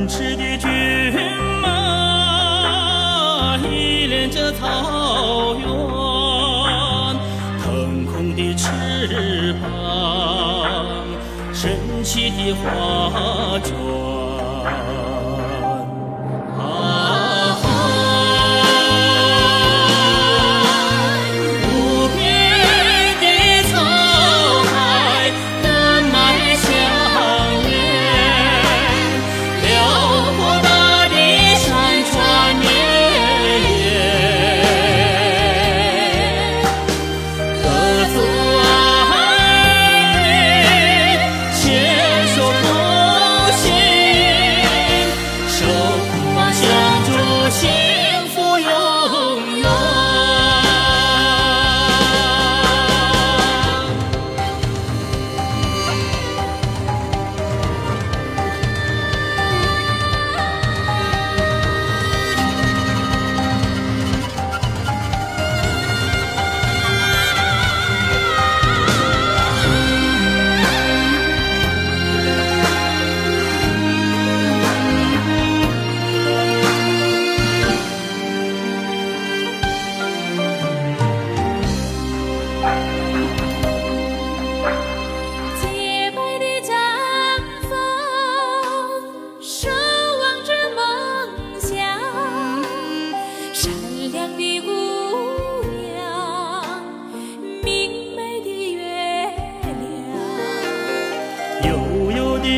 奔驰的骏马依恋着草原，腾空的翅膀，神奇的画卷。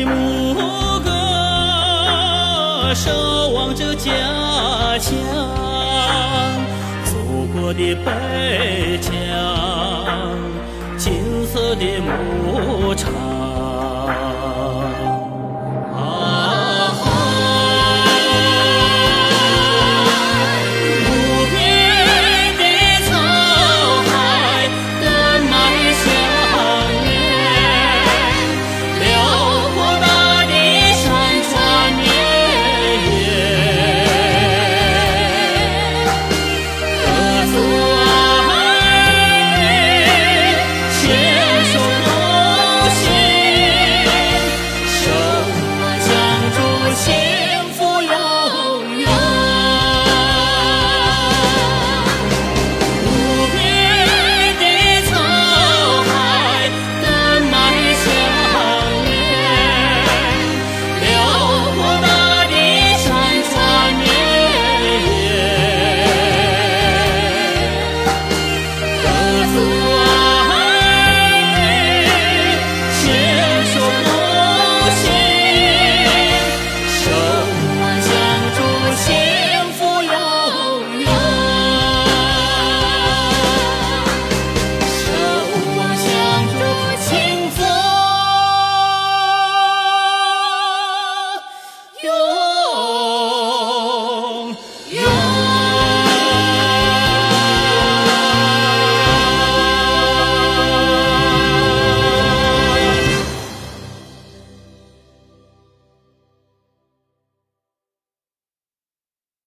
牧歌，守望着家乡，祖国的北疆，金色的牧场。